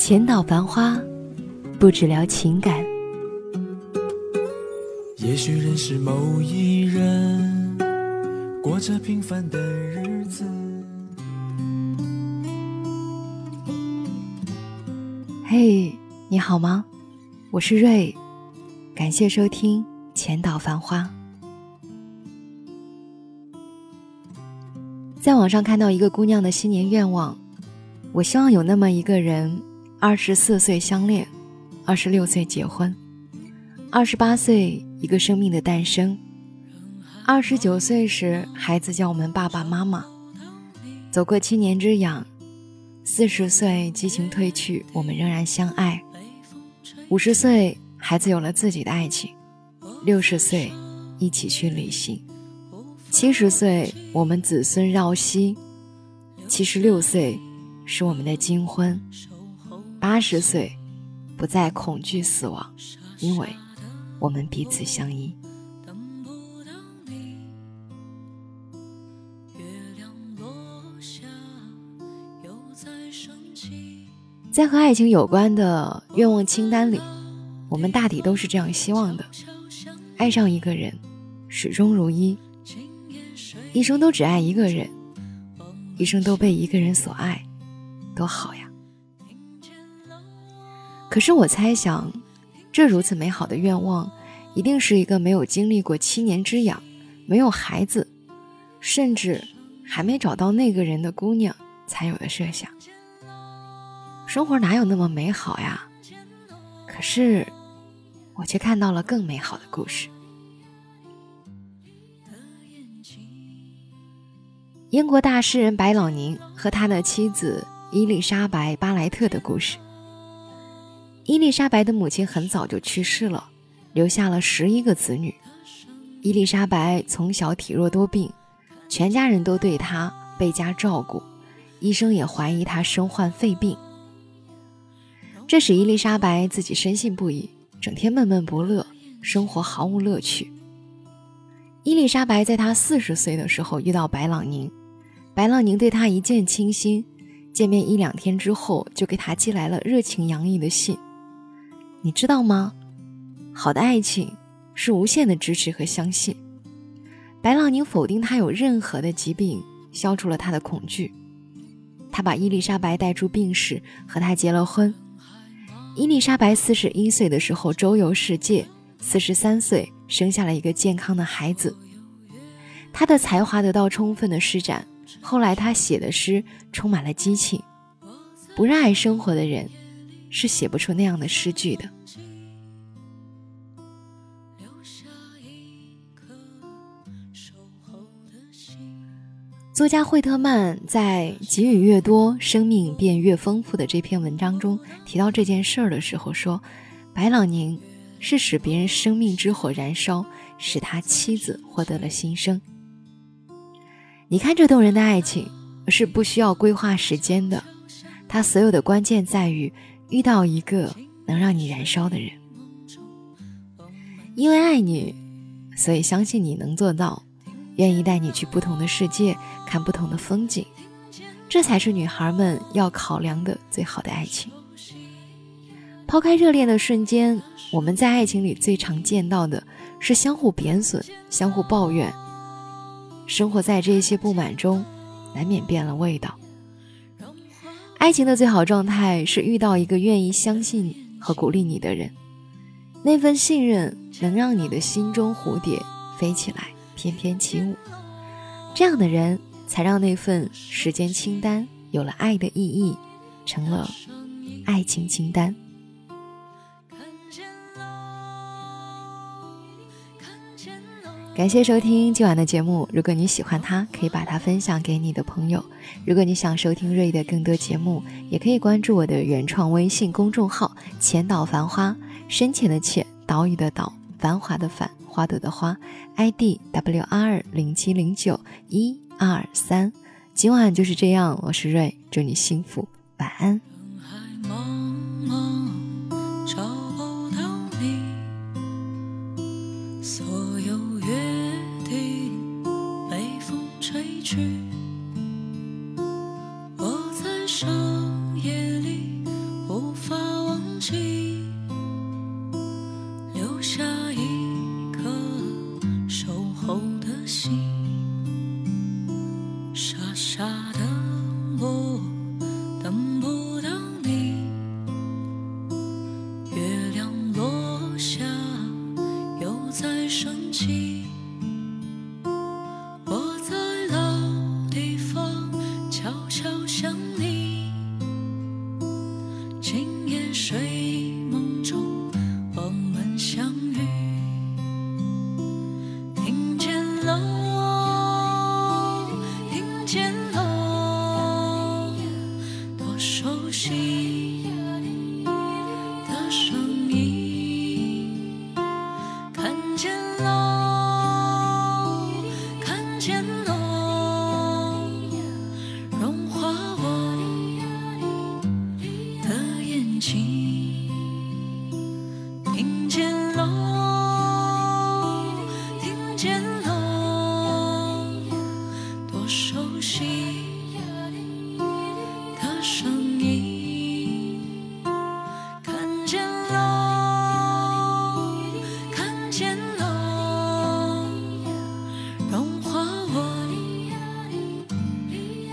浅岛繁花，不只聊情感。也许认识某一人，过着平凡的日子。嘿，你好吗？我是瑞，感谢收听《浅岛繁花》。在网上看到一个姑娘的新年愿望，我希望有那么一个人，二十四岁相恋，二十六岁结婚，二十八岁一个生命的诞生，二十九岁时孩子叫我们爸爸妈妈，走过七年之痒，四十岁激情褪去，我们仍然相爱，五十岁孩子有了自己的爱情，六十岁一起去旅行。七十岁，我们子孙绕膝；七十六岁，是我们的金婚；八十岁，不再恐惧死亡，因为我们彼此相依。在和爱情有关的愿望清单里，我们大抵都是这样希望的：爱上一个人，始终如一。一生都只爱一个人，一生都被一个人所爱，多好呀！可是我猜想，这如此美好的愿望，一定是一个没有经历过七年之痒、没有孩子，甚至还没找到那个人的姑娘才有的设想。生活哪有那么美好呀？可是，我却看到了更美好的故事。英国大诗人白朗宁和他的妻子伊丽莎白·巴莱特的故事。伊丽莎白的母亲很早就去世了，留下了十一个子女。伊丽莎白从小体弱多病，全家人都对她倍加照顾，医生也怀疑她身患肺病。这使伊丽莎白自己深信不疑，整天闷闷不乐，生活毫无乐趣。伊丽莎白在她四十岁的时候遇到白朗宁。白朗宁对她一见倾心，见面一两天之后就给她寄来了热情洋溢的信。你知道吗？好的爱情是无限的支持和相信。白朗宁否定他有任何的疾病，消除了他的恐惧。他把伊丽莎白带出病室，和她结了婚。伊丽莎白四十一岁的时候周游世界，四十三岁生下了一个健康的孩子。他的才华得到充分的施展。后来，他写的诗充满了激情。不热爱生活的人，是写不出那样的诗句的。作家惠特曼在《给予越多，生命便越丰富》的这篇文章中提到这件事儿的时候说：“白朗宁是使别人生命之火燃烧，使他妻子获得了新生。”你看，这动人的爱情是不需要规划时间的，它所有的关键在于遇到一个能让你燃烧的人。因为爱你，所以相信你能做到，愿意带你去不同的世界，看不同的风景，这才是女孩们要考量的最好的爱情。抛开热恋的瞬间，我们在爱情里最常见到的是相互贬损、相互抱怨。生活在这些不满中，难免变了味道。爱情的最好状态是遇到一个愿意相信和鼓励你的人，那份信任能让你的心中蝴蝶飞起来，翩翩起舞。这样的人才让那份时间清单有了爱的意义，成了爱情清单。感谢收听今晚的节目。如果你喜欢它，可以把它分享给你的朋友。如果你想收听瑞的更多节目，也可以关注我的原创微信公众号“浅岛繁花”，深浅的浅，岛屿的岛，繁华的繁，花朵的花。ID W R 零七零九一二三。今晚就是这样，我是瑞，祝你幸福，晚安。少年情。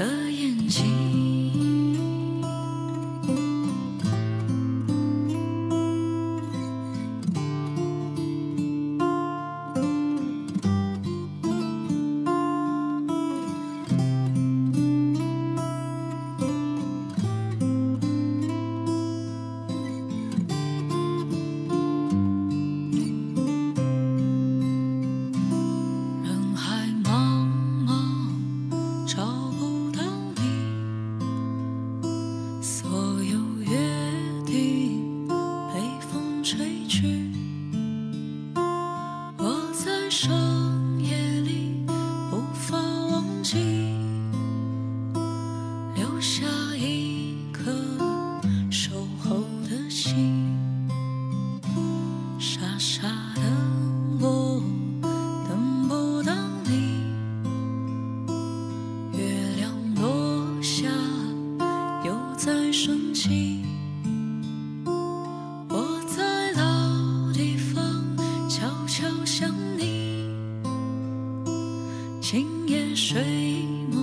的眼睛。true. 今夜睡梦。